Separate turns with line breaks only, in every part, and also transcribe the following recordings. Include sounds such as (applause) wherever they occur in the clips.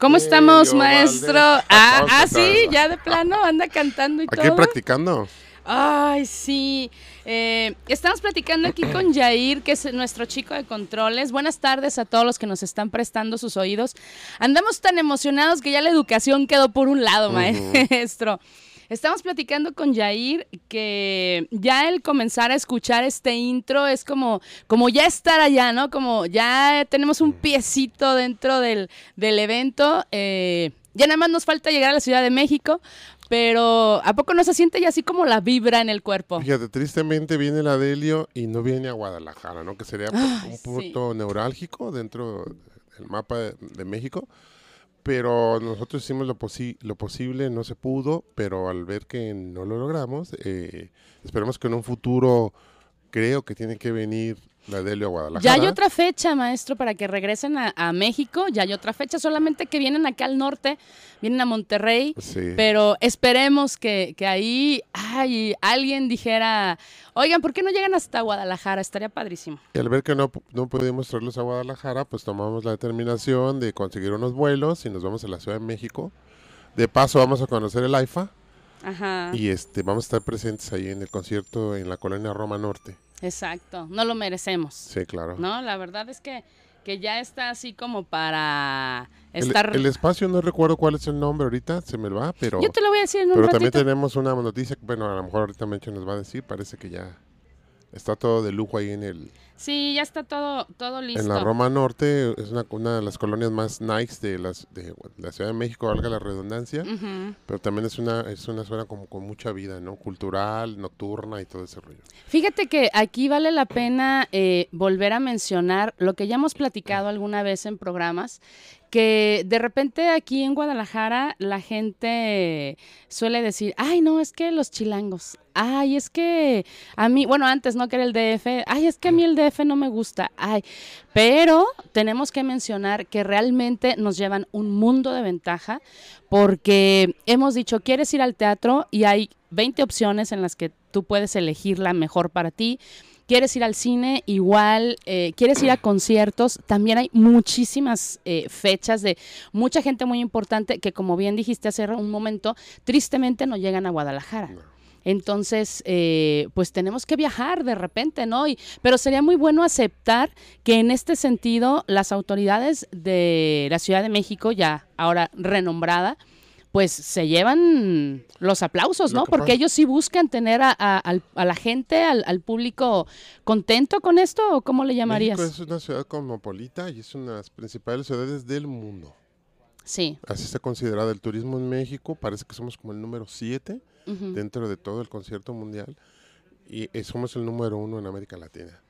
¿Cómo
estamos, maestro? (laughs) Ah, ah, sí, ya de plano anda cantando y
Aquí
todo.
practicando.
Ay, sí. Eh, estamos platicando aquí con (clears throat) Jair, que es nuestro chico de controles. Buenas tardes a todos los que nos están prestando sus oídos. Andamos tan emocionados que ya la educación quedó por un lado, maestro. Estamos platicando con Jair que ya el comenzar a escuchar este intro es como, como ya estar allá, ¿no? Como ya tenemos un piecito dentro del, del evento. eh, ya nada más nos falta llegar a la Ciudad de México, pero ¿a poco no se siente ya así como la vibra en el cuerpo?
Fíjate, tristemente viene la Delio y no viene a Guadalajara, ¿no? Que sería
Ay,
un
sí.
punto neurálgico dentro del mapa de, de México. Pero nosotros hicimos lo, posi- lo posible, no se pudo, pero al ver que no lo logramos, eh, esperemos que en un futuro creo que tiene que venir la Delio Guadalajara.
Ya hay otra fecha, maestro, para que regresen a, a México. Ya hay otra fecha, solamente que vienen acá al norte, vienen a Monterrey.
Sí.
Pero esperemos que, que ahí ay, alguien dijera, oigan, ¿por qué no llegan hasta Guadalajara? Estaría padrísimo.
Y al ver que no, no pudimos traerlos a Guadalajara, pues tomamos la determinación de conseguir unos vuelos y nos vamos a la Ciudad de México. De paso vamos a conocer el AIFA
Ajá.
y este vamos a estar presentes ahí en el concierto en la colonia Roma Norte.
Exacto, no lo merecemos.
Sí, claro.
No, la verdad es que, que ya está así como para
El,
estar...
el espacio no recuerdo cuál es el nombre ahorita, se me va, pero,
Yo te lo voy a decir en un
pero
ratito.
también tenemos una noticia, bueno, a lo mejor ahorita Mencho nos va a decir, parece que ya está todo de lujo ahí en el
Sí, ya está todo, todo listo.
en la Roma Norte, es una, una de las colonias más nice de las de la Ciudad de México, valga la redundancia. Pero también es una, es una zona como con mucha vida, ¿no? Cultural, nocturna y todo ese rollo.
Fíjate que aquí vale la pena eh, volver a mencionar lo que ya hemos platicado alguna vez en programas, que de repente aquí en Guadalajara la gente suele decir, ay, no, es que los chilangos, ay, es que a mí, bueno, antes no que era el DF, ay, es que a mí el DF no me gusta, ay, pero tenemos que mencionar que realmente nos llevan un mundo de ventaja porque hemos dicho, quieres ir al teatro y hay 20 opciones en las que tú puedes elegir la mejor para ti. Quieres ir al cine, igual, eh, quieres ir a conciertos, también hay muchísimas eh, fechas de mucha gente muy importante que, como bien dijiste hace un momento, tristemente no llegan a Guadalajara. Entonces, eh, pues tenemos que viajar de repente, ¿no? Y, pero sería muy bueno aceptar que en este sentido las autoridades de la Ciudad de México, ya ahora renombrada, pues se llevan los aplausos, ¿no?
que
Porque ellos sí buscan tener a, a- la gente, al, al público contento con esto, ¿o cómo le llamarías?
México es una ciudad cosmopolita y es una de las principales ciudades del mundo.
Sí.
Así está considerado el turismo en México. Parece que somos como el número 7
ujú.
dentro de todo el concierto mundial y eh, somos el número uno en América Latina.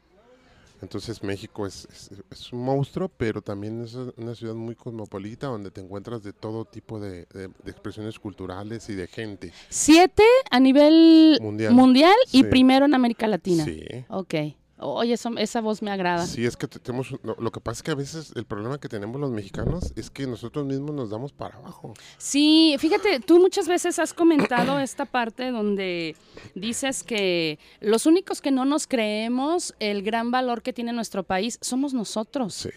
Entonces México es, es- es un monstruo, pero también es una ciudad muy cosmopolita donde te encuentras de todo tipo de, de- de expresiones culturales y de gente.
Siete a nivel
Mundial.
mundial, y primero en América Latina.
Sí.
Ok. Oye, eso- esa voz me agrada.
Sí, es que te- tenemos, lo, lo que pasa es que a veces el problema que tenemos los mexicanos es que nosotros mismos nos damos para abajo.
Sí, fíjate, tú muchas veces has comentado esta parte donde dices que los únicos que no nos creemos el gran valor que tiene nuestro país somos nosotros.
Sí.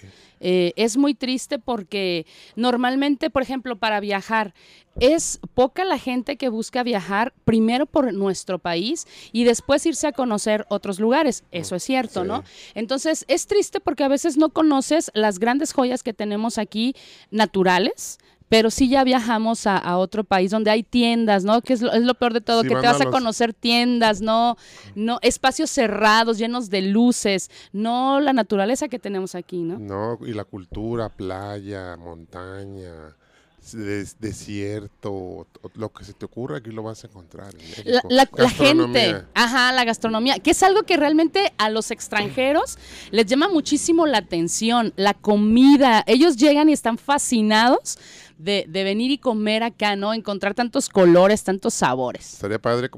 Eh, es muy triste porque normalmente, por ejemplo, para viajar, es poca la gente que busca viajar primero por nuestro país y después irse a conocer otros lugares. Eso es cierto,
Sí.
¿no? Entonces, es triste porque a veces no conoces las grandes joyas que tenemos aquí naturales. Pero sí ya viajamos a, a otro país donde hay tiendas, ¿no? Que es lo, es lo peor de todo,
Sí,
que te vas a
los-
conocer tiendas, ¿no? no Espacios cerrados, llenos de luces, no la naturaleza que tenemos aquí, ¿no?
No, y la cultura, playa, montaña, des- desierto, lo que se te ocurra aquí lo vas a encontrar. En
La, la- la gente, ajá, la gastronomía, que es algo que realmente a los extranjeros les llama muchísimo la atención, la comida. Ellos llegan y están fascinados de, de venir y comer acá, ¿no? Encontrar tantos colores, tantos sabores.
Estaría padre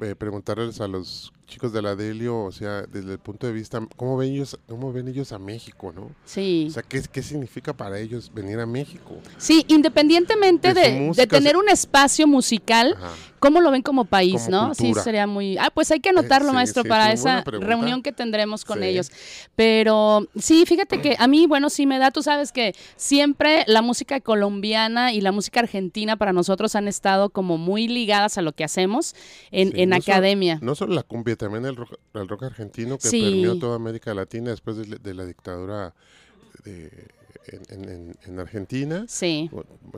eh, preguntarles a los chicos de la Delio, o sea, desde el punto de vista, ¿cómo ven ellos, cómo ven ellos a México, no?
Sí.
O sea, ¿qué, qué significa para ellos venir a México?
Sí, independientemente
de
tener un espacio musical,
Ajá.
¿Cómo lo ven como país,
Como
no? Sí, sería muy... Ah, pues hay que anotarlo,
sí,
maestro,
sí,
para esa reunión que tendremos con
Sí.
ellos. Pero sí, fíjate que a mí, bueno, sí me da, tú sabes que siempre la música colombiana y la música argentina para nosotros han estado como muy ligadas a lo que hacemos en, en
no solo-
academia.
No solo la cumbia, también el rock, el rock argentino que permeó toda América Latina después de, la- de la dictadura de- en, en- en- en Argentina.
Sí,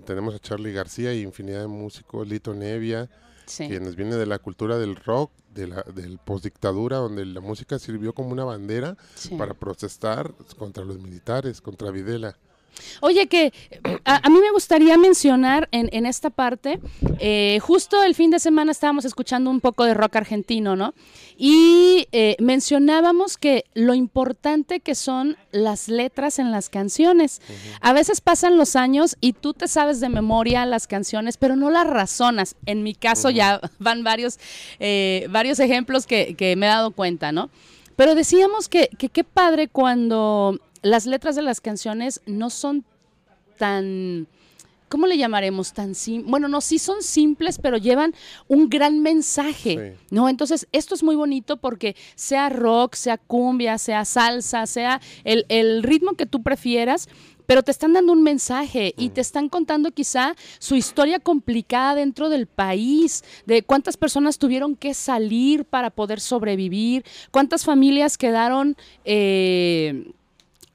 tenemos a Charlie García y infinidad de músicos, Lito Nevia,
sí.
quienes vienen de la cultura del rock, de la, del postdictadura, donde la música sirvió como una bandera
sí.
para protestar contra los militares, contra Videla.
Oye, que a, a mí me gustaría mencionar en, en esta parte, eh, justo el fin de semana estábamos escuchando un poco de rock argentino, ¿no? Y eh, mencionábamos que lo importante que son las letras en las canciones. A veces pasan los años y tú te sabes de memoria las canciones, pero no las razonas. En mi caso ya van varios, eh, varios ejemplos que, que me he dado cuenta, ¿no? Pero decíamos que que qué padre cuando las letras de las canciones no son tan, ¿cómo le llamaremos? Tan sim bueno, no, sí son simples, pero llevan un gran mensaje,
Sí.
¿no? Entonces, esto es muy bonito porque sea rock, sea cumbia, sea salsa, sea el, el ritmo que tú prefieras, pero te están dando un mensaje y te están contando quizá su historia complicada dentro del país, de cuántas personas tuvieron que salir para poder sobrevivir, cuántas familias quedaron... eh,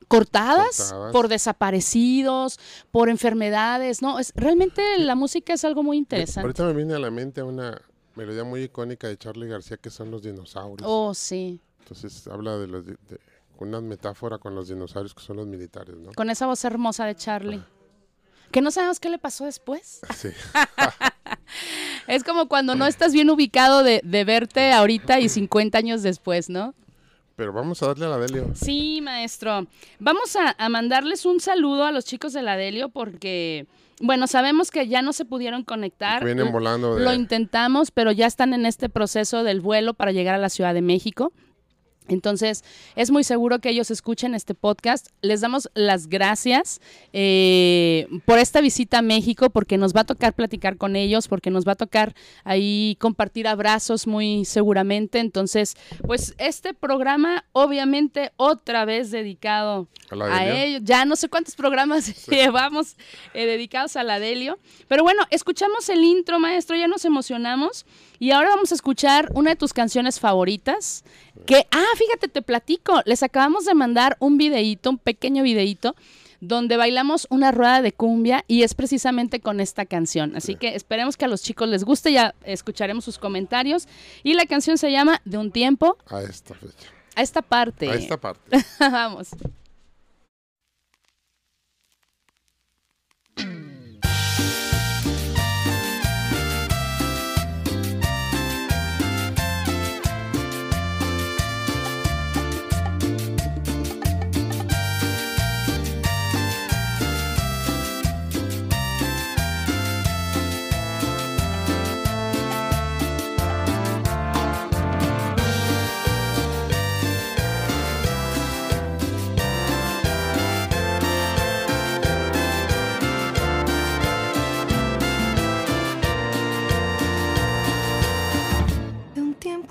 cortadas,
Cortadas.
por desaparecidos, por enfermedades, ¿no? Es, realmente la música es algo muy interesante.
Ahorita me viene a la mente una melodía muy icónica de Charlie García que son los dinosaurios.
Oh, sí.
Entonces habla de los de- una metáfora con los dinosaurios que son los militares, ¿no?
Con esa voz hermosa de Charlie. Que no sabemos qué le pasó después.
Sí. (laughs)
Es como cuando no estás bien ubicado de, de verte ahorita y 50 años después, ¿no?
Pero vamos a darle a la Delio.
Sí, maestro. Vamos a, a mandarles un saludo a los chicos de la Delio porque, bueno, sabemos que ya no se pudieron conectar.
Vienen volando de...
Lo intentamos, pero ya están en este proceso del vuelo para llegar a la Ciudad de México. Entonces, es muy seguro que ellos escuchen este podcast. Les damos las gracias eh, por esta visita a México, porque nos va a tocar platicar con ellos, porque nos va a tocar ahí compartir abrazos muy seguramente. Entonces, pues este programa, obviamente, otra vez dedicado
A la
a
Delio.
ellos. Ya no sé cuántos programas (laughs) llevamos eh, dedicados a la Delio. Pero bueno, escuchamos el intro, maestro, ya nos emocionamos. Y ahora vamos a escuchar una de tus canciones favoritas. Que, ah, fíjate, te platico. Les acabamos de mandar un videíto, un pequeño videíto, donde bailamos una rueda de cumbia y es precisamente con esta canción. Así que esperemos que a los chicos les guste, ya escucharemos sus comentarios. Y la canción se llama De un tiempo
A esta fecha.
a esta parte.
A esta parte. (laughs)
Vamos. (clears throat)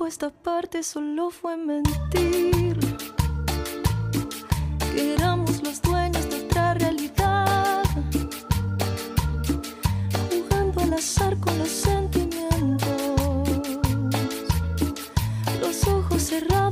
esta parte solo fue mentir. Que éramos los dueños de otra realidad. Jugando al azar con los sentimientos. Los ojos cerrados,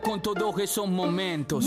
con
todos esos momentos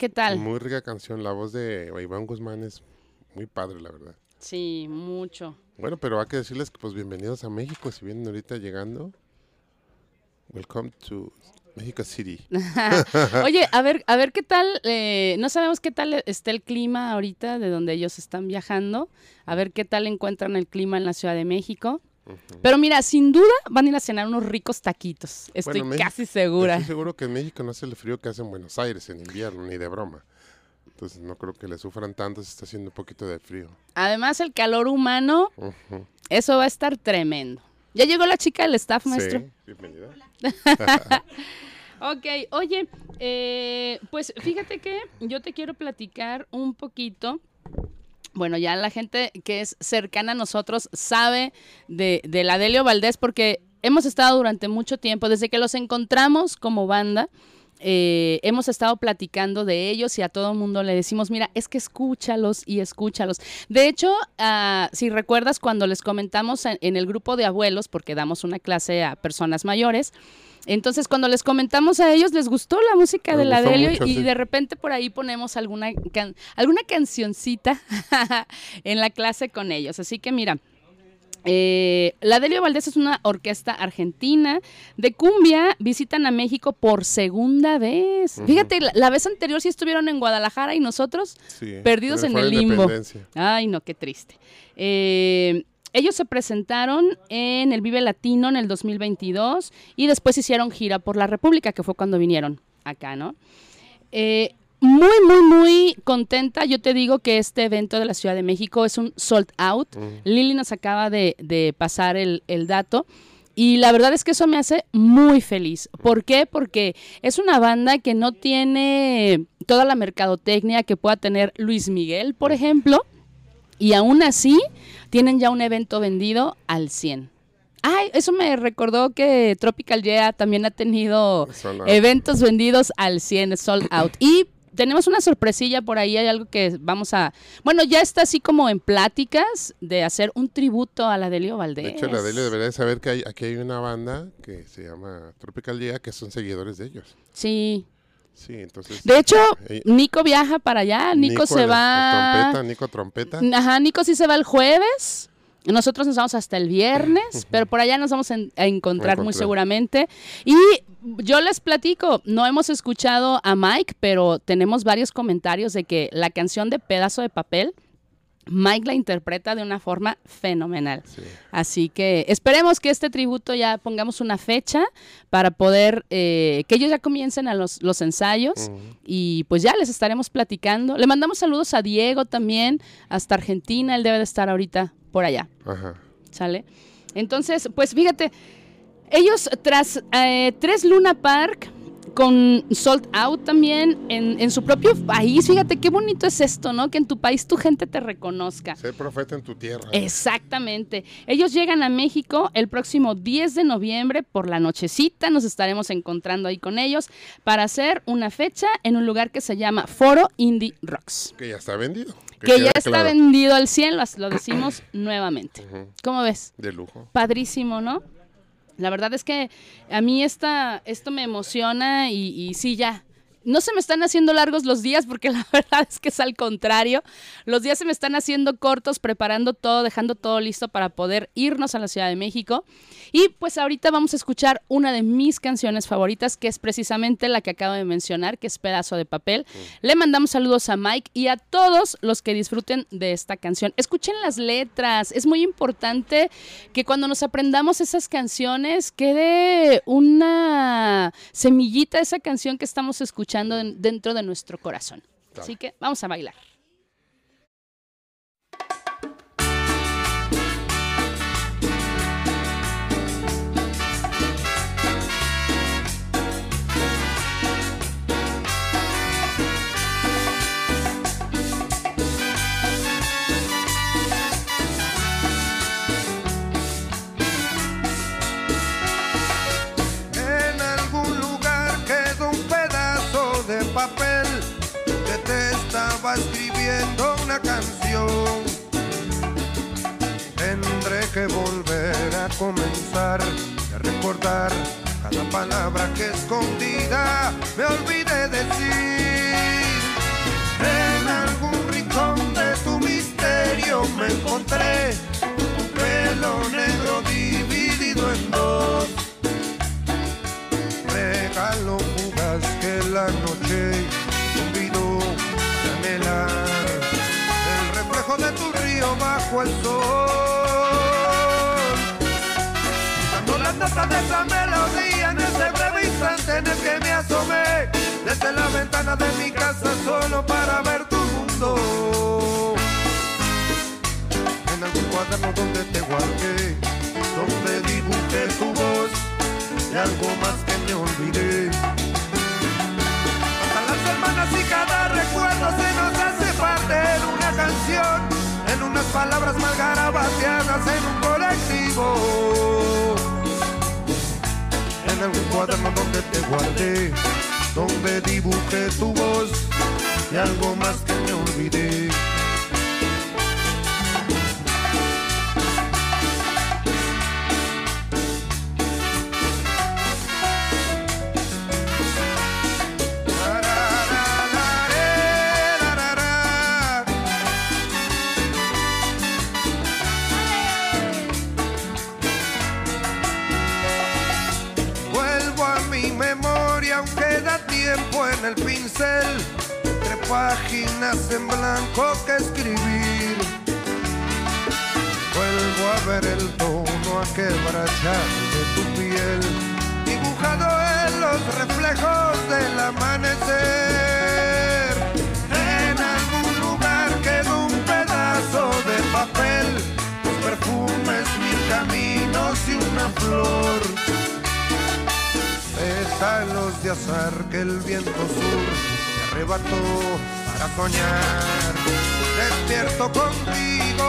¿Qué tal?
Muy rica canción. La voz de Iván Guzmán es muy padre, la verdad.
Sí, mucho.
Bueno, pero hay que decirles que pues bienvenidos a México. Si vienen ahorita llegando, welcome to Mexico City. (laughs)
Oye, a ver, a ver qué tal, eh, no sabemos qué tal está el clima ahorita de donde ellos están viajando, a ver qué tal encuentran el clima en la Ciudad de México. Pero mira, sin duda van a ir a cenar unos ricos taquitos, estoy
Bueno, México-
casi segura.
Estoy seguro que en México no hace el frío que hace en Buenos Aires en invierno, ni de broma. Entonces no creo que le sufran tanto si está haciendo un poquito de frío.
Además, el calor humano, eso va a estar tremendo. Ya llegó la chica del staff, maestro.
Sí, bienvenida. (laughs)
Ok, oye, eh, pues fíjate que yo te quiero platicar un poquito. Bueno, ya la gente que es cercana a nosotros sabe de, de la Delio Valdés porque hemos estado durante mucho tiempo, desde que los encontramos como banda, eh, hemos estado platicando de ellos y a todo el mundo le decimos, mira, es que escúchalos y escúchalos. De hecho, ah, si recuerdas cuando les comentamos en, en el grupo de abuelos, porque damos una clase a personas mayores, entonces cuando les comentamos a ellos les gustó la música de la Delio
mucho,
y
sí.
de repente por ahí ponemos alguna, can- alguna cancioncita (laughs) en la clase con ellos. Así que mira, eh, la Delio Valdés es una orquesta argentina de cumbia. Visitan a México por segunda vez. Fíjate, la, la vez anterior sí estuvieron en Guadalajara y nosotros
Sí,
Perdidos en el limbo. Ay, no, qué triste. Eh, ellos se presentaron en el Vive Latino en el 2022 y después hicieron gira por la República, que fue cuando vinieron acá, ¿no? Eh, muy, muy, muy contenta. Yo te digo que este evento de la Ciudad de México es un sold out.
Mm.
Lili nos acaba de, de pasar el, el dato. Y la verdad es que eso me hace muy feliz. ¿Por qué? Porque es una banda que no tiene toda la mercadotecnia que pueda tener Luis Miguel, por ejemplo. Y aún así, tienen ya un evento vendido al 100. Ay, eso me recordó que Tropical Yeah también ha tenido eventos vendidos al 100, sold out. Y tenemos una sorpresilla por ahí, hay algo que vamos a... Bueno, ya está así como en pláticas de hacer un tributo a la Delio Valdés.
De hecho, la Delio debería de saber que hay, aquí hay una banda que se llama Tropical Día que son seguidores de ellos.
Sí.
Sí, entonces.
De hecho,
eh,
Nico viaja para allá, Nico, se va...
trompeta, Nico trompeta.
Ajá, Nico sí se va el jueves. Nosotros nos vamos hasta el viernes, (laughs) pero por allá nos vamos a encontrar muy seguramente. Y yo les platico, no hemos escuchado a Mike, pero tenemos varios comentarios de que la canción de Pedazo de Papel, Mike la interpreta de una forma fenomenal.
Sí.
Así que esperemos que este tributo ya pongamos una fecha para poder eh, que ellos ya comiencen a los, los ensayos y pues ya les estaremos platicando. Le mandamos saludos a Diego también, hasta Argentina, él debe de estar ahorita por allá,
Ajá.
¿sale? Entonces, pues fíjate, ellos tras eh, tres Luna Park con Sold Out también en, en su propio país, fíjate qué bonito es esto, ¿no? Que en tu país tu gente te reconozca.
Ser profeta en tu tierra.
Exactamente. Ellos llegan a México el próximo 10 de noviembre por la nochecita. Nos estaremos encontrando ahí con ellos para hacer una fecha en un lugar que se llama Foro Indie Rocks.
Que ya está vendido.
Que ya está
claro.
vendido al 100, lo, lo decimos nuevamente. ¿Cómo ves?
De lujo.
Padrísimo, ¿no? La verdad es que a mí esta, esto me emociona y, y sí, ya. No se me están haciendo largos los días porque (laughs) la verdad es que es al contrario. Los días se me están haciendo cortos, preparando todo, dejando todo listo para poder irnos a la Ciudad de México. Y pues ahorita vamos a escuchar una de mis canciones favoritas, que es precisamente la que acabo de mencionar, que es Pedazo de Papel. Le mandamos saludos a Mike y a todos los que disfruten de esta canción. Escuchen las letras, es muy importante que cuando nos aprendamos esas canciones quede una semillita de esa canción que estamos escuchando en- dentro de nuestro corazón. Así que vamos a bailar.
Y a recordar cada palabra que escondida me olvidé decir. En algún rincón de tu misterio me encontré un pelo negro dividido en dos. Regalo fugaz que la noche olvidó de anhelar el reflejo de tu río bajo el sol. De esa melodía en ese breve instante en el que me asomé desde la ventana de mi casa solo para ver tu mundo. En algún cuaderno donde te guardé, donde dibujé tu voz y algo más que me olvidé. Pasan las semanas y cada recuerdo se nos hace parte en una canción, en unas palabras mal garabateadas en un colectivo. En algún cuaderno donde te guardé, donde dibujé tu voz y algo más que me olvidé. En el pincel, entre páginas en blanco que escribir. Vuelvo a ver el tono a quebrachar de tu piel, dibujado en los reflejos del amanecer. En algún lugar quedó un pedazo de papel, tus perfumes, mil caminos y una flor. Pétalos de azar que el viento sur te arrebató para soñar. Despierto contigo.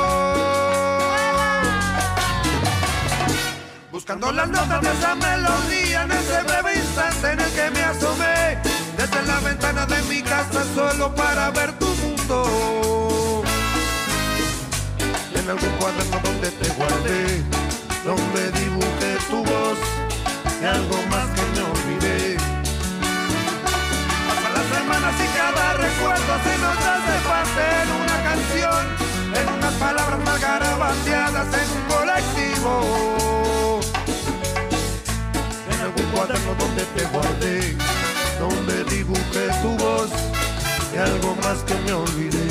Buscando las notas de esa melodía en ese breve instante en el que me asomé desde la ventana de mi casa solo para ver tu mundo. En algún cuaderno donde te guardé, donde dibujé tu voz y algo más que cada recuerdo se nos hace una canción, en unas palabras mal garabateadas en un colectivo. En algún cuaderno donde te guardé, donde dibujé tu voz y algo más que me olvidé.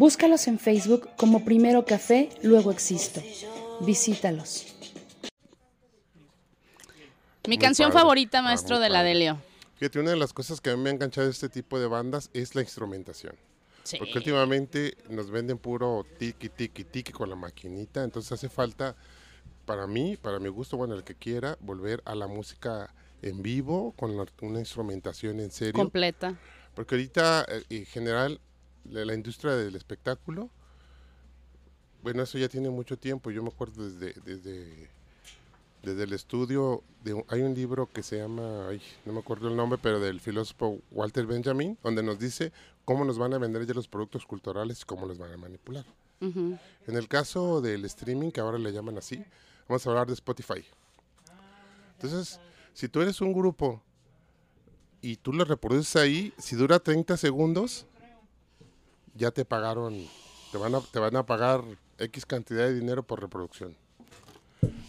Búscalos en Facebook como Primero Café, luego Existo. Visítalos. Mi
Muy
canción
padre.
favorita,
Ah,
maestro de la
padre.
Delio.
Fíjate, una de las cosas que a mí me ha enganchado de este tipo de bandas es la instrumentación.
Sí.
Porque últimamente nos venden puro tiki, tiki, tiki con la maquinita. Entonces hace falta, para mí, para mi gusto, bueno, el que quiera, volver a la música en vivo con la- una instrumentación en serio.
Completa.
Porque ahorita, eh, en general, la, la industria del espectáculo, bueno, eso ya tiene mucho tiempo. Yo me acuerdo desde, desde, desde el estudio, de hay un libro que se llama, ay, no me acuerdo el nombre, pero del filósofo Walter Benjamin, donde nos dice cómo nos van a vender ya los productos culturales y cómo los van a manipular.
Ujú.
En el caso del streaming, que ahora le llaman así, vamos a hablar de Spotify. Entonces, si tú eres un grupo y tú lo reproduces ahí, si dura 30 segundos, ya te pagaron, te van a, te van a pagar X cantidad de dinero por reproducción.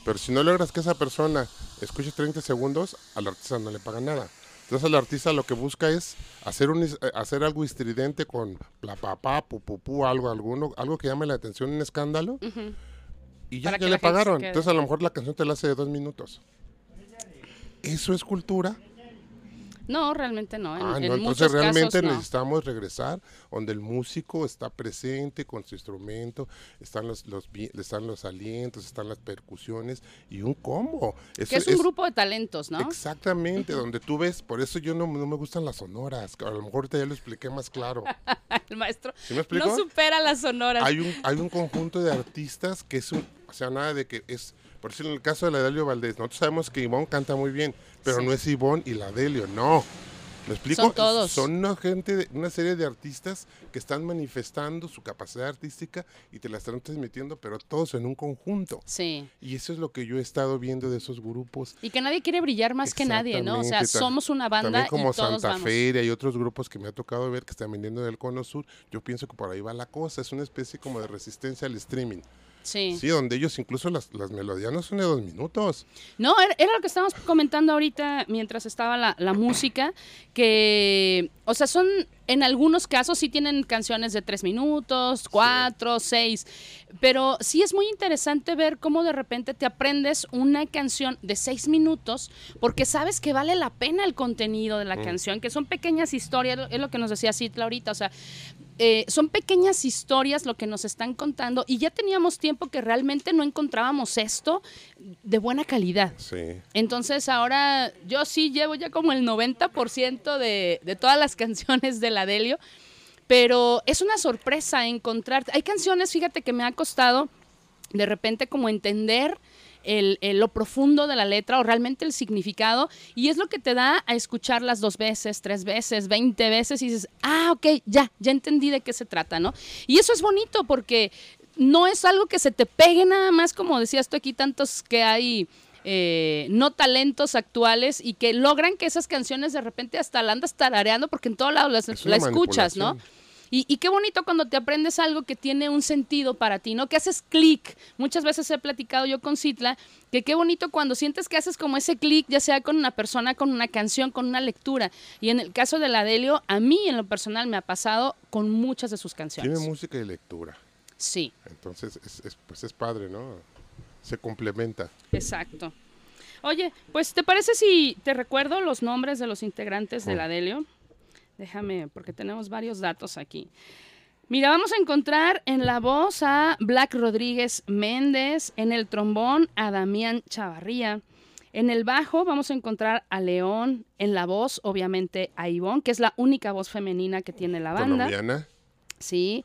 Pero si no logras que esa persona escuche 30 segundos, al artista no le pagan nada. Entonces el artista lo que busca es hacer un hacer algo estridente con bla pa pa pu pu pu, algo alguno, algo que llame la atención, un escándalo. Y ya,
Para
ya
la gente
le pagaron. Entonces a lo mejor la canción te la hace de dos minutos. Eso es cultura.
No, realmente no. En,
Ah,
en
no,
muchos
entonces realmente
casos no.
necesitamos regresar donde el músico está presente con su instrumento, están los, los están los alientos, están las percusiones y un combo. Eso
Que es un grupo de talentos, ¿no?
Exactamente, donde tú ves, por eso yo no, no me gustan las sonoras, a lo mejor ahorita ya lo expliqué más claro. (laughs)
El maestro
¿Sí me explico?
no supera las sonoras.
hay un hay un conjunto de artistas que es un, o sea, nada de que es, por ejemplo, en el caso de la Delio Valdés, nosotros sabemos que Ivonne canta muy bien, pero
Sí.
no es Ivonne y la Delio, no. ¿Me explico?
Son todos.
Son una gente, de- una serie de artistas que están manifestando su capacidad artística y te la están transmitiendo, pero todos en un conjunto.
Sí.
Y eso es lo que yo he estado viendo de esos grupos.
Y que nadie quiere brillar más que nadie, ¿no? O sea, somos una banda
También como
y todos
Santa
vamos.
Feria y otros grupos que me ha tocado ver que están vendiendo del Cono Sur. Yo pienso que por ahí va la cosa. Es una especie como de resistencia al streaming.
Sí.
Sí, donde ellos incluso las, las melodías no son de dos minutos.
No, era, era lo que estábamos comentando ahorita mientras estaba la, la música, que, o sea, son, en algunos casos sí tienen canciones de tres minutos, cuatro, seis, pero sí es muy interesante ver cómo de repente te aprendes una canción de seis minutos porque sabes que vale la pena el contenido de la canción, que son pequeñas historias, es lo que nos decía Citla ahorita, o sea, eh, son pequeñas historias lo que nos están contando y ya teníamos tiempo que realmente no encontrábamos esto de buena calidad.
Sí.
Entonces ahora yo sí llevo ya como el 90% de, de todas las (laughs) canciones de la Delio, pero es una sorpresa encontrar, hay canciones, fíjate que me ha costado de repente como entender el- el- lo profundo de la letra o realmente el significado y es lo que te da a escucharlas dos veces, tres veces, veinte veces y dices, ah, ok, ya, ya entendí de qué se trata, ¿no? Y eso es bonito porque no es algo que se te pegue nada más, como decías tú aquí, tantos que hay eh, no talentos actuales y que logran que esas canciones de repente hasta la andas tarareando porque en todos lados las-
Es
la escuchas, ¿no? Y, y qué bonito cuando te aprendes algo que tiene un sentido para ti, ¿no? Que haces clic. Muchas veces he platicado yo con Citla que qué bonito cuando sientes que haces como ese clic, ya sea con una persona, con una canción, con una lectura. Y en el caso de la Delio, a mí en lo personal me ha pasado con muchas de sus canciones.
Tiene música y lectura.
Sí,
Entonces, es, es- pues es padre, ¿no? Se complementa.
exacto. Oye, pues ¿te parece si te recuerdo los nombres de los integrantes de la Delio? Déjame, porque tenemos varios datos aquí. Mira, vamos a encontrar en la voz a Black Rodríguez Méndez, en el trombón a Damián Chavarría, en el bajo vamos a encontrar a León, en la voz obviamente a Ivonne, que es la única voz femenina que tiene la banda.
Colombiana.
Sí.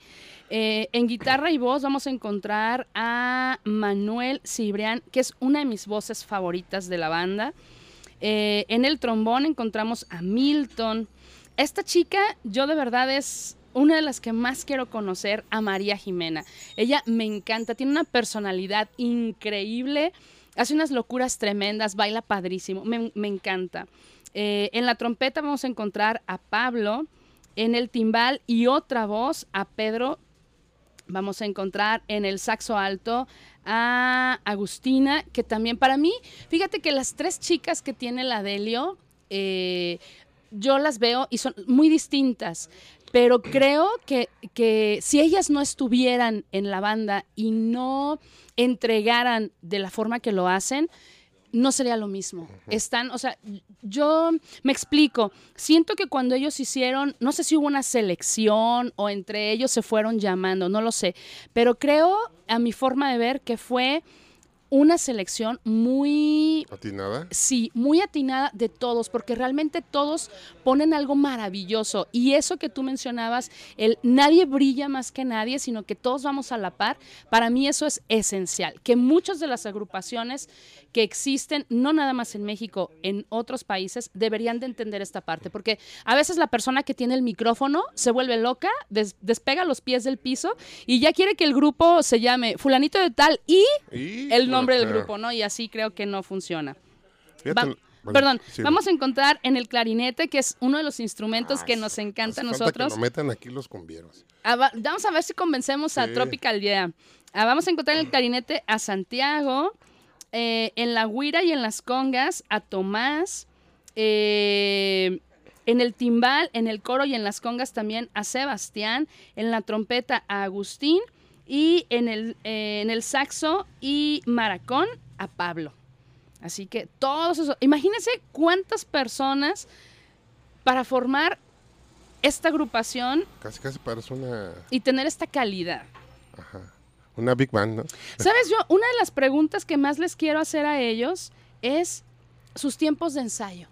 Eh, en guitarra y voz vamos a encontrar a Manuel Cibrián, que es una de mis voces favoritas de la banda. Eh, en el trombón encontramos a Milton. Esta chica, yo de verdad es una de las que más quiero conocer, a María Jimena. Ella me encanta, tiene una personalidad increíble, hace unas locuras tremendas, baila padrísimo, me, encanta. Eh, en la trompeta vamos a encontrar a Pablo, en el timbal y otra voz a Pedro. Vamos a encontrar en el saxo alto a Agustina, que también para mí, fíjate que las tres chicas que tiene la Delio, eh, yo las veo y son muy distintas, pero creo que, que si ellas no estuvieran en la banda y no entregaran de la forma que lo hacen, no sería lo mismo. Están, o sea, yo me explico. Siento que cuando ellos hicieron, no sé si hubo una selección o entre ellos se fueron llamando, no lo sé, pero creo, a mi forma de ver, que fue una selección muy
¿Atinada?
Sí, muy atinada de todos, porque realmente todos ponen algo maravilloso. Y eso que tú mencionabas, el nadie brilla más que nadie, sino que todos vamos a la par, para mí eso es esencial. Que muchas de las agrupaciones que existen, no nada más en México, en otros países, deberían de entender esta parte, porque a veces la persona que tiene el micrófono se vuelve loca, des- despega los pies del piso y ya quiere que el grupo se llame fulanito de tal y
Y,
el nombre del
bueno,
grupo, ¿no? Y así creo que no funciona.
fíjate,
Va-
bueno,
perdón,
sí.
vamos a encontrar en el clarinete, que es uno de los instrumentos que nos encanta a nosotros.
Que metan aquí los cumbieros.
Ah, va- vamos a ver si convencemos a. Tropical Yeah. Ah, vamos a encontrar en el clarinete a Santiago, eh, en la guira y en las congas a Tomás, eh, en el timbal, en el coro y en las congas también a Sebastián, en la trompeta a Agustín y en el, eh, en el saxo y maracón a Pablo. Así que todos esos, imagínense cuántas personas para formar esta agrupación
Casi, casi parece una,
y tener esta calidad.
una Big Band, ¿no?
¿Sabes yo? Una de las preguntas que más les quiero hacer a ellos es sus tiempos de ensayo.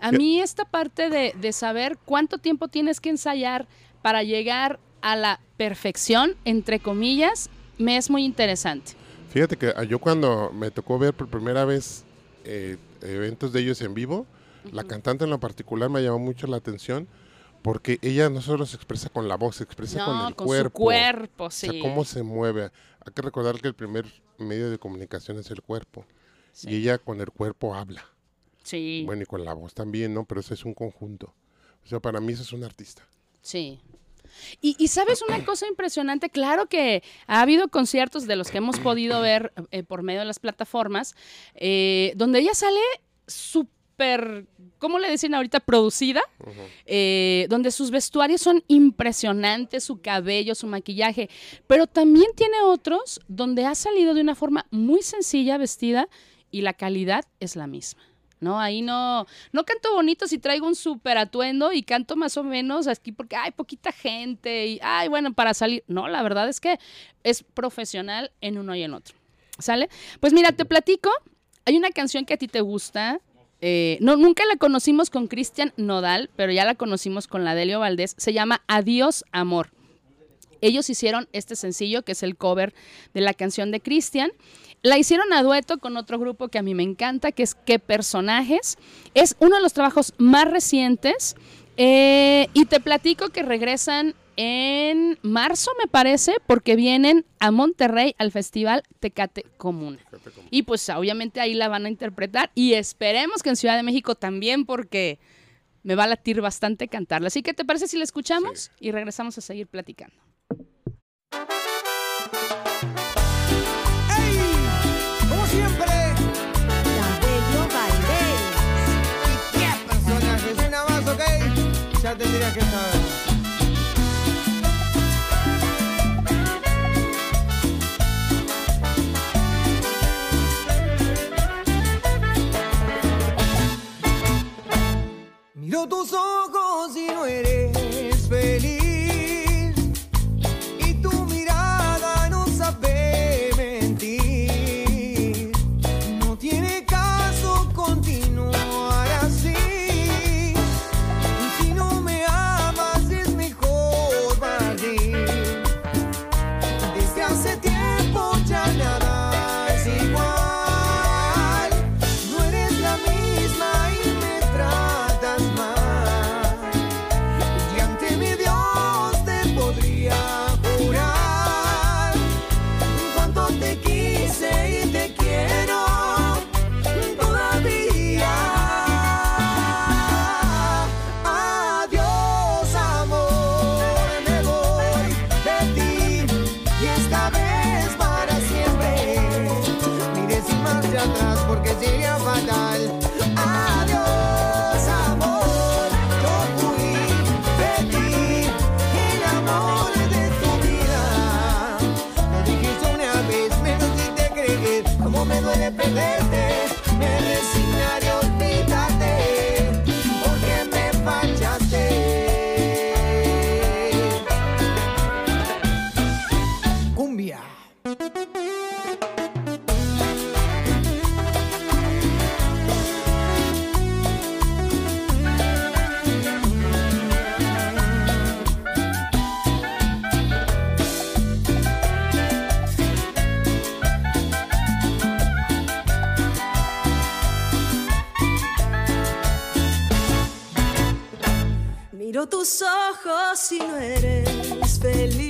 A mí esta parte de, de saber cuánto tiempo tienes que ensayar para llegar a la perfección, entre comillas, me es muy interesante.
Fíjate que ah, yo cuando me tocó ver por primera vez eh, eventos de ellos en vivo, la cantante en lo particular me llamó mucho la atención porque ella no solo se expresa con la voz, se expresa con el
con
cuerpo.
su cuerpo,
O
sí.
sea, cómo se mueve. Hay que recordar que el primer medio de comunicación es el cuerpo.
Sí.
Y ella con el cuerpo habla.
Sí,
Bueno, y con la voz también, ¿no? Pero eso es un conjunto. O sea, para mí eso es un artista.
sí. Y, y sabes una cosa impresionante, claro que ha habido conciertos de los que hemos podido ver eh, por medio de las plataformas, eh, donde ella sale súper, ¿cómo le dicen ahorita? Producida, eh, donde sus vestuarios son impresionantes, su cabello, su maquillaje, pero también tiene otros donde ha salido de una forma muy sencilla vestida y la calidad es la misma. No, ahí no, no canto bonito si traigo un súper atuendo y canto más o menos aquí porque hay poquita gente y, ay, bueno, para salir. No, la verdad es que es profesional en uno y en otro. ¿Sale? Pues mira, te platico. Hay una canción que a ti te gusta. eh, no, nunca la conocimos con Cristian Nodal, pero ya la conocimos con la Delio Valdés. Se llama Adiós, Amor. Ellos hicieron este sencillo, que es el cover de la canción de Cristian. La hicieron a dueto con otro grupo que a mí me encanta, que es ¿Qué personajes? Es uno de los trabajos más recientes. eh, y te platico que regresan en marzo, me parece, porque vienen a Monterrey al festival Tecate Común. Y pues obviamente ahí la van a interpretar. Y esperemos que en Ciudad de México también, porque me va a latir bastante cantarla. Así que, ¿te parece si la escuchamos? Y regresamos a seguir platicando.
Ya tendría que saber. Tus ojos y no eres feliz.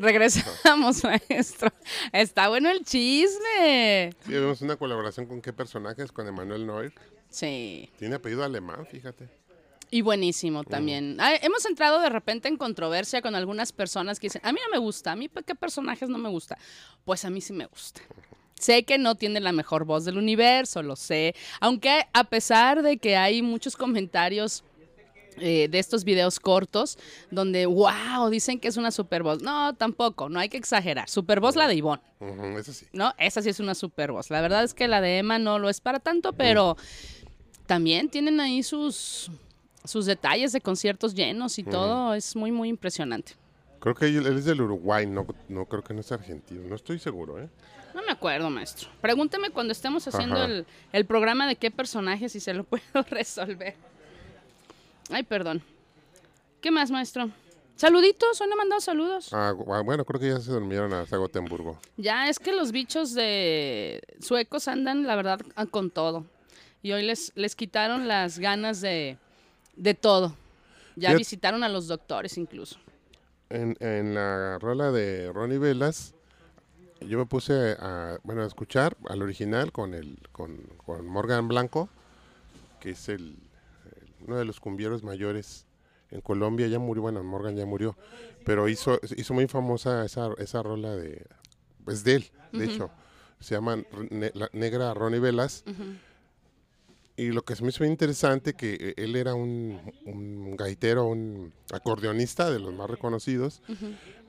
Regresamos, maestro. Está bueno el chisme.
Sí, vemos una colaboración con qué personajes, con Emanuel Noir.
Sí.
Tiene apellido alemán, fíjate.
Y buenísimo también. Ah, hemos entrado de repente en controversia con algunas personas que dicen, a mí no me gusta, a mí qué personajes no me gusta. Pues a mí sí me gusta. Sé que no tiene la mejor voz del universo, lo sé. Aunque a pesar de que hay muchos comentarios eh, de estos videos cortos donde, wow, dicen que es una super voz. No, tampoco, no hay que exagerar. Super voz la de Ivonne,
eso sí.
¿no? Esa sí es una super voz. La verdad es que la de Emma no lo es para tanto, pero también tienen ahí sus, sus detalles de conciertos llenos y todo. Es muy, muy impresionante.
Creo que él es del Uruguay, no, no creo que no es argentino. No estoy seguro, ¿eh?
No me acuerdo, maestro. Pregúnteme cuando estemos haciendo el, el programa de qué personaje, si se lo (laughs) puedo resolver. Ay, perdón. ¿Qué más, maestro? Saluditos, hoy no he mandado saludos.
Ah, gu- bueno, creo que ya se durmieron hasta Gotemburgo.
Ya, es que los bichos de suecos andan, la verdad, con todo. Y hoy les, les quitaron las ganas de, de todo. Ya visitaron a los doctores incluso.
En, en la rola de Ronnie Velas, yo me puse a, bueno, a escuchar al original con el con, con Morgan Blanco, que es el- uno de los cumbieros mayores en Colombia. Ya murió, bueno, Morgan ya murió, pero hizo, hizo muy famosa esa, esa rola de, pues de él, de hecho. Se llama Ne- la Negra Ronnie Velas. Y lo que se me hizo interesante, que eh, él era un, un gaitero, un acordeonista de los más reconocidos,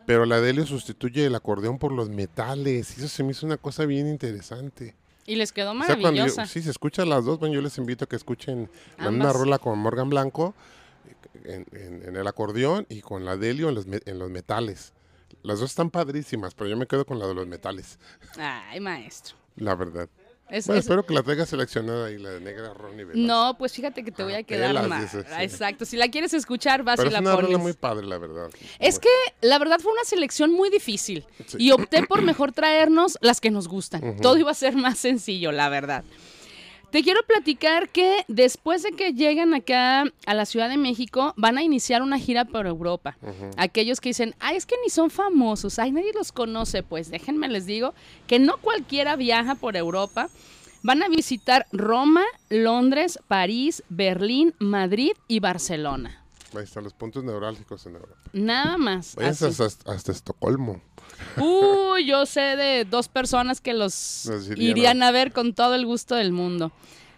pero la de él sustituye el acordeón por los metales. Y eso se me hizo una cosa bien interesante.
Y les quedó
O sea, cuando yo-
maravillosa.
sí, se escuchan las dos, bueno, yo les invito a que escuchen la misma rola con Morgan Blanco en, en- en el acordeón y con la de Helio en los, en los metales. Las dos están padrísimas, pero yo me quedo con la de los metales,
Ay, maestro.
la verdad.
Es-
Bueno,
es-
espero que la traigas seleccionada y la de negra Ronnie Velasco.
no, pues fíjate que te voy
Ah,
a quedar mal.
dices, sí.
Exacto, si la quieres escuchar, vas
Pero
y
es
la
una rola
pones.
muy padre, la verdad.
Es que la verdad fue una selección muy difícil
Sí.
y opté por mejor traernos las que nos gustan. Todo iba a ser más sencillo, la verdad. Te quiero platicar que después de que lleguen acá a la Ciudad de México, van a iniciar una gira por Europa. Aquellos que dicen, ay, es que ni son famosos, ay, nadie los conoce, pues déjenme les digo que no cualquiera viaja por Europa. Van a visitar Roma, Londres, París, Berlín, Madrid y Barcelona.
Ahí están los puntos neurálgicos en Europa.
Nada más. Así.
hasta, hasta Estocolmo.
Uy, yo sé de dos personas que los
irían
irían
a-
ver con todo el gusto del mundo.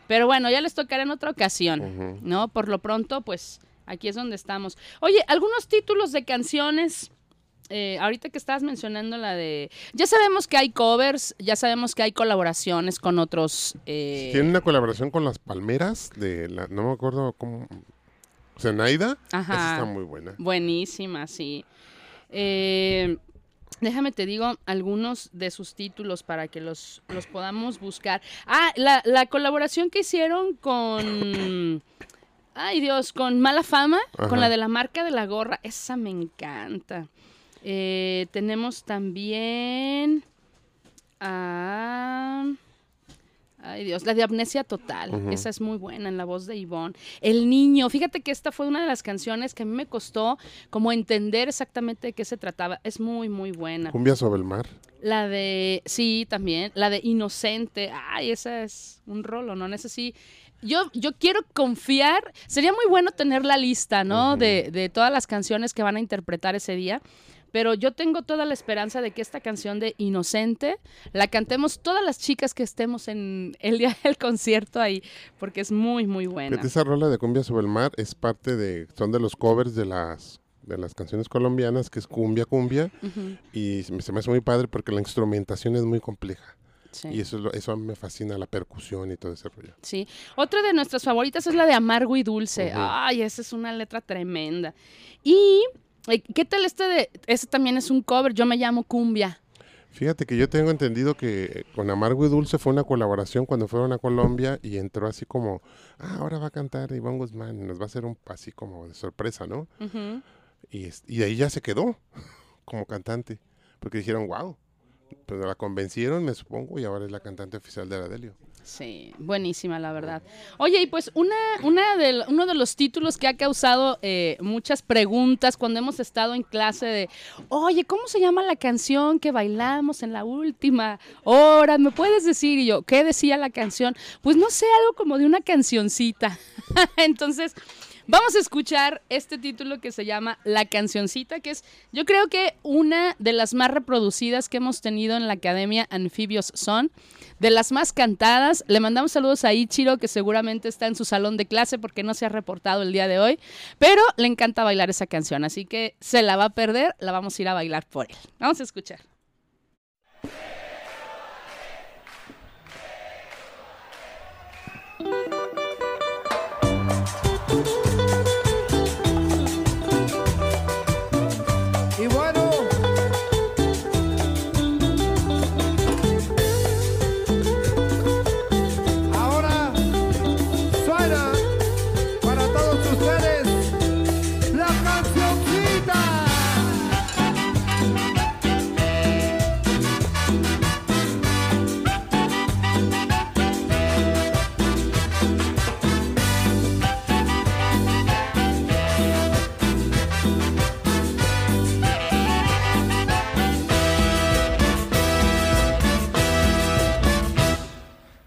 Pero bueno, ya les tocará en otra ocasión. ¿no? Por lo pronto, pues aquí es donde estamos. Oye, algunos títulos de canciones. eh, ahorita que estabas mencionando la de... Ya sabemos que hay covers, ya sabemos que hay colaboraciones con otros... eh,
Tiene una colaboración con las palmeras de la, no me acuerdo cómo. Zenaida.
Ajá.
Esa está muy buena.
Buenísima, sí. Eh, déjame te digo algunos de sus títulos para que los, los podamos buscar. Ah, la, la colaboración que hicieron con... Ay Dios, con Mala Fama,
Ajá.
con la de la marca de la gorra. Esa me encanta. Eh, tenemos también... a Ay Dios, la de Amnesia Total, esa es muy buena en la voz de Ivonne. El niño, fíjate que esta fue una de las canciones que a mí me costó como entender exactamente de qué se trataba. Es muy, muy buena.
Cumbia sobre el mar.
La de, sí, también, la de Inocente, ay, esa es un rolo, ¿no? Esa sí. Yo, yo quiero confiar, sería muy bueno tener la lista, ¿no? De todas las canciones que van a interpretar ese día. Pero yo tengo toda la esperanza de que esta canción de Inocente la cantemos todas las chicas que estemos en el día del concierto ahí, porque es muy, muy buena.
Esa rola de Cumbia sobre el mar es parte de, son de los covers de las de las canciones colombianas, que es Cumbia Cumbia, y se me, hace muy padre porque la instrumentación es muy compleja.
sí.
Y eso, eso me fascina, la percusión y todo ese rollo.
Sí. Otra de nuestras favoritas es la de Amargo y Dulce. Ay, esa es una letra tremenda. Y, ¿qué tal este de...? Ese también es un cover, yo me llamo Cumbia.
Fíjate que yo tengo entendido que eh, con Amargo y Dulce fue una colaboración cuando fueron a Colombia y entró así como, ah, ahora va a cantar Iván Guzmán, y nos va a hacer un así como de sorpresa, ¿no? Y, de ahí ya se quedó (laughs) como cantante, porque dijeron, wow, pero la convencieron, me supongo, y ahora es la cantante oficial de Adelio.
Sí, buenísima, la verdad. Oye, y pues una, una de, uno de los títulos que ha causado eh, muchas preguntas cuando hemos estado en clase de, oye, ¿cómo se llama la canción que bailamos en la última hora? ¿Me puedes decir? Y yo, ¿qué decía la canción? Pues no sé, algo como de una cancioncita. (laughs) Entonces, vamos a escuchar este título que se llama La cancioncita, que es, yo creo que una de las más reproducidas que hemos tenido en la Academia Anfibios Son, de las más cantadas. Le mandamos saludos a Ichiro, que seguramente está en su salón de clase porque no se ha reportado el día de hoy, pero le encanta bailar esa canción, así que se la va a perder, la vamos a ir a bailar por él. Vamos a escuchar.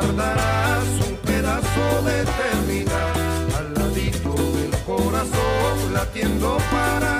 Guardarás un pedazo de eternidad. Al ladito del corazón, latiendo para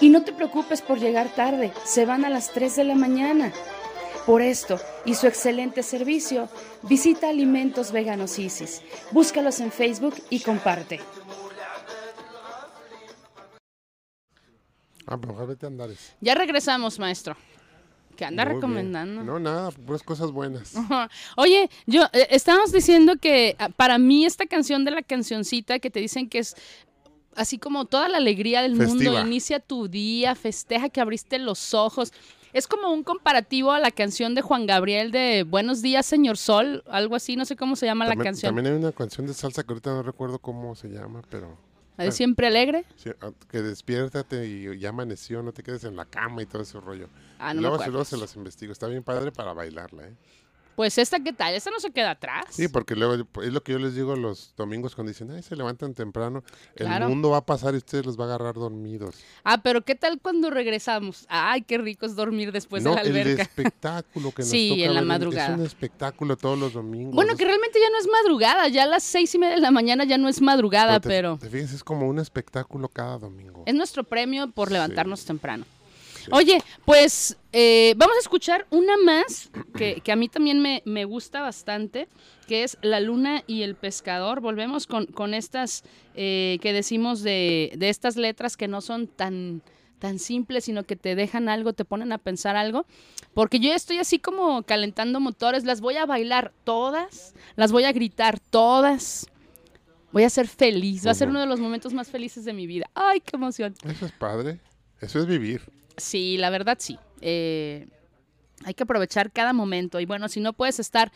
Y no te preocupes por llegar tarde, se van a las 3 de la mañana. Por esto y su excelente servicio, visita Alimentos Veganos Isis. Búscalos en Facebook y comparte.
Ah, pero ojalá te andares.
Ya regresamos, maestro. Que anda recomendando.
No, nada, puras cosas buenas. (laughs)
Oye, yo eh, estábamos diciendo que ah, para mí esta canción de la cancioncita que te dicen que es así como toda la alegría del mundo, inicia tu día, festeja que abriste los ojos. Es como un comparativo a la canción de Juan Gabriel de Buenos días, señor Sol, algo así, no sé cómo se llama la canción.
también hay una canción de salsa que ahorita no recuerdo cómo se llama, pero
¿La de Siempre Alegre?
sí, ah, que despiértate y ya amaneció, no te quedes en la cama y todo ese rollo.
Ah, no me
luego,
acuerdo.
luego se los investigo. Está bien padre para bailarla, ¿eh?
Pues esta, ¿qué tal? Esta no se queda atrás.
Sí, porque luego es lo que yo les digo los domingos cuando dicen, ay, se levantan temprano.
Claro.
El mundo va a pasar y ustedes los va a agarrar dormidos.
Ah, pero ¿qué tal cuando regresamos? Ay, qué rico es dormir después
no,
de la
el espectáculo que nos
Sí,
toca
en la
ver,
madrugada.
Es un espectáculo todos los domingos.
Bueno, que realmente ya no es madrugada, ya a las seis y media de la mañana ya no es madrugada,
te-
pero
Te fijas, es como un espectáculo cada domingo.
es nuestro premio por levantarnos
Sí.
temprano. Oye, pues eh, vamos a escuchar una más que, que a mí también me, me gusta bastante, que es La Luna y el Pescador. Volvemos con, con estas eh, que decimos de, de estas letras que no son tan, tan simples, sino que te dejan algo, te ponen a pensar algo. Porque yo estoy así como calentando motores, las voy a bailar todas, las voy a gritar todas. Voy a ser feliz, va a ser uno de los momentos más felices de mi vida. ¡Ay, qué emoción!
Eso es padre. Eso es vivir.
Sí, la verdad sí. Eh, hay que aprovechar cada momento. Y bueno, si no puedes estar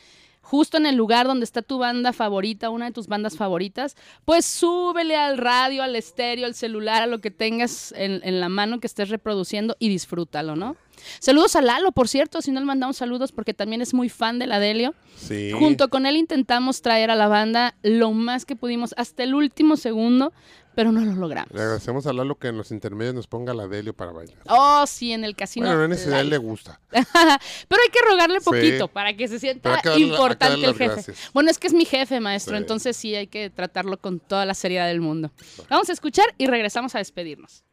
justo en el lugar donde está tu banda favorita, una de tus bandas favoritas, pues súbele al radio, al estéreo, al celular, a lo que tengas en, en la mano que estés reproduciendo y disfrútalo, ¿no? Saludos a Lalo, por cierto, si no le mandamos saludos porque también es muy fan de la Delio.
Sí.
Junto con él intentamos traer a la banda lo más que pudimos hasta el último segundo, pero no lo logramos.
Le agradecemos a Lalo que en los intermedios nos ponga la Delio para bailar.
Oh, sí, en el casino.
bueno, no es necesidad, a él
live.
le gusta. (laughs)
Pero hay que rogarle
Sí.
poquito para que se sienta
darle-
importante el jefe.
gracias.
Bueno, es que es mi jefe, maestro,
Sí.
entonces sí hay que tratarlo con toda la seriedad del mundo. Vamos a escuchar y regresamos a despedirnos.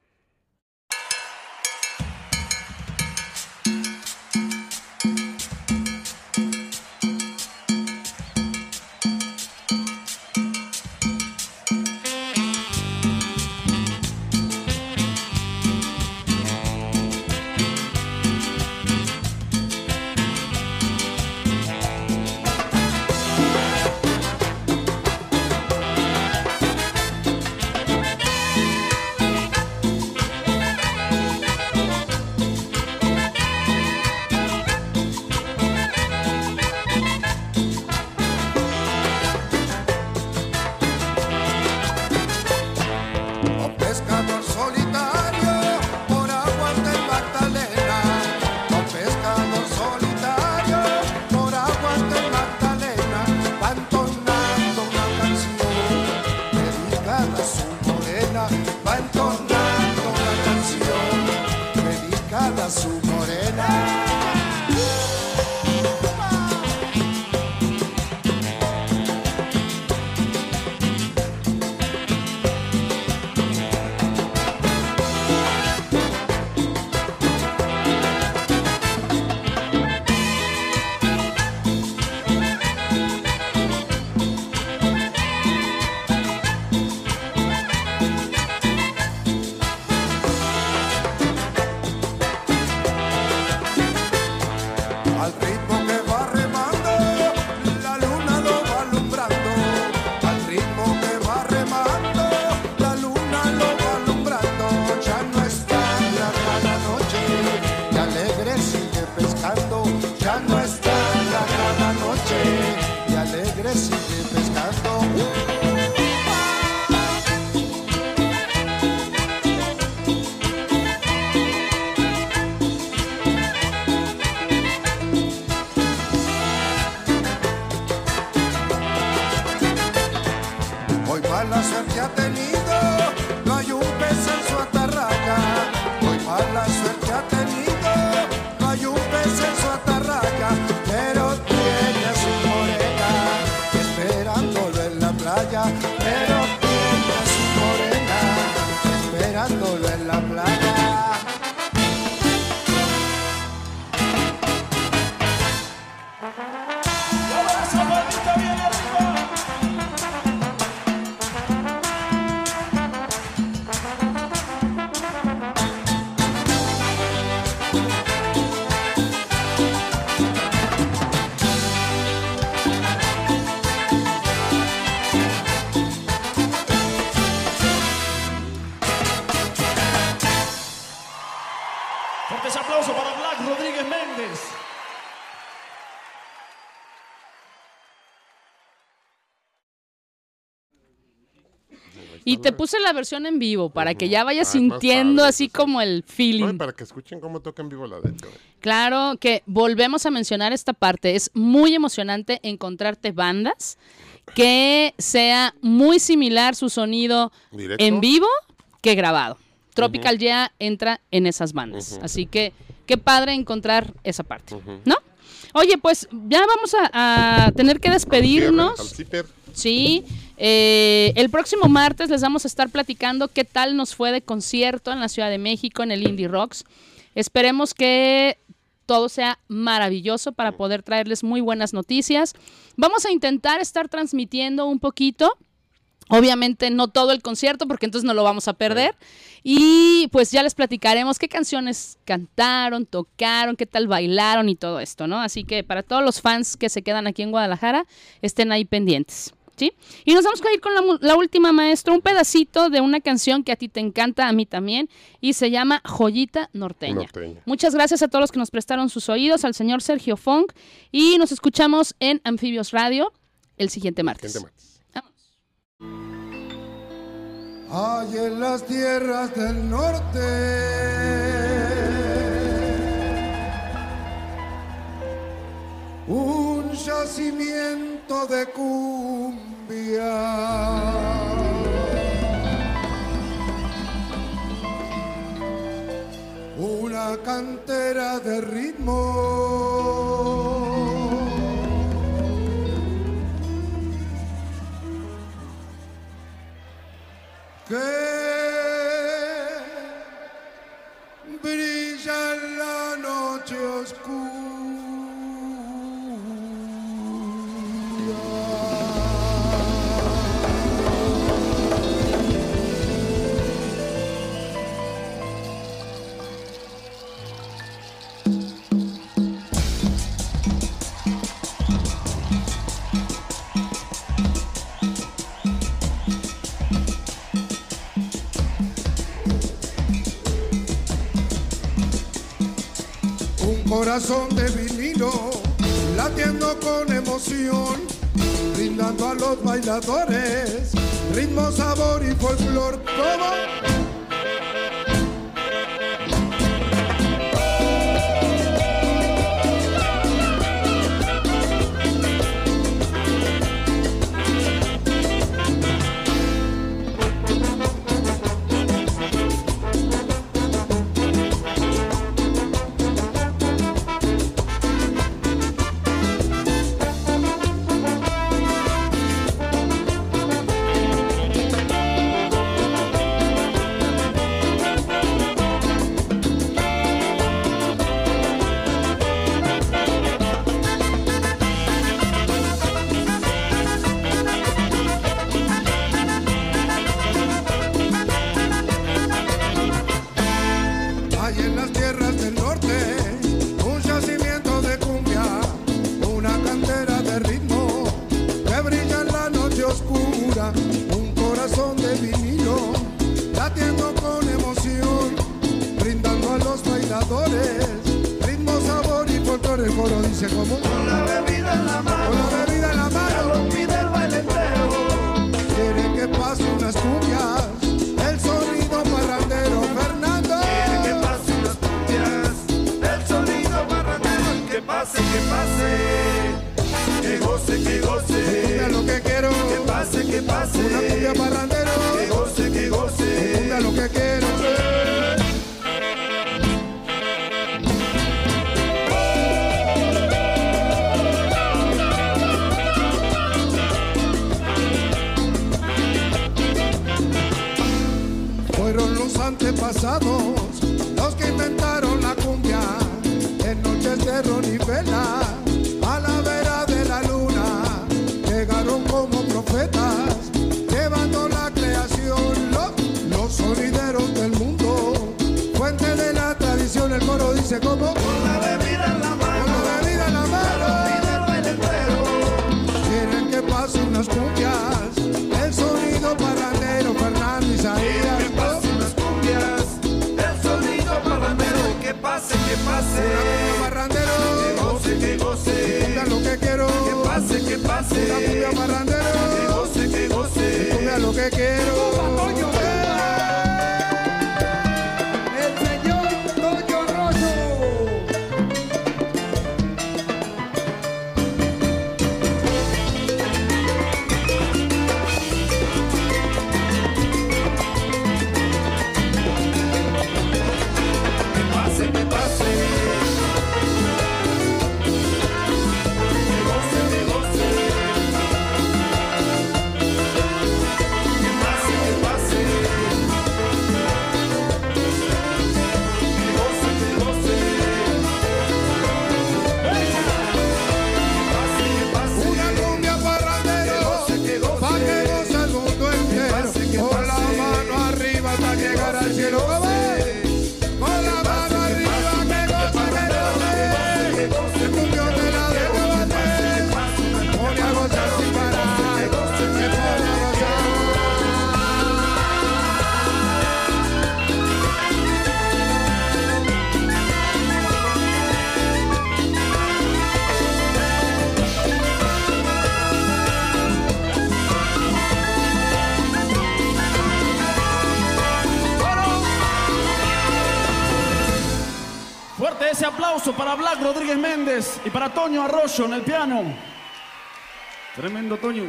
θάλασσα πια
ταινία te puse la versión en vivo para que ya vayas
Ah,
sintiendo
padre,
así
sí.
como el
No, y
feeling.
para que escuchen cómo toca en vivo la de Héctor.
Claro que volvemos a mencionar esta parte. Es muy emocionante encontrarte bandas que sea muy similar su sonido
¿Directo?
en vivo que grabado. Tropical ya entra en esas bandas. Así que qué padre encontrar esa parte. ¿no? Oye, pues ya vamos a, a tener que despedirnos.
Al.
Sí, eh, el próximo martes les vamos a estar platicando qué tal nos fue de concierto en la Ciudad de México, en el Indie Rocks. Esperemos que todo sea maravilloso para poder traerles muy buenas noticias. Vamos a intentar estar transmitiendo un poquito. Obviamente no todo el concierto porque entonces no lo vamos a perder. Y pues ya les platicaremos qué canciones cantaron, tocaron, qué tal bailaron y todo esto, ¿no? Así que para todos los fans que se quedan aquí en Guadalajara, estén ahí pendientes. ¿Sí? Y nos vamos a ir con la, última maestro, un pedacito de una canción que a ti te encanta, a mí también, y se llama Joyita Norteña.
Norteña.
Muchas gracias a todos los que nos prestaron sus oídos, al señor Sergio Funk, y nos escuchamos en Anfibios Radio el siguiente martes.
Gente martes.
Hay en las tierras del norte un yacimiento de cumbia. Una cantera de ritmo. que brilla en la noche oscura. Corazón de vinilo, latiendo con emoción, brindando a los bailadores, ritmo, sabor y folclor. ¿Cómo? Que quiero
Rodríguez Méndez y para Toño Arroyo en el piano. Tremendo Toño.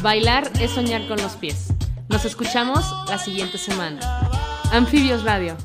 Bailar es soñar con los pies. Nos escuchamos la siguiente semana. Anfibios Radio.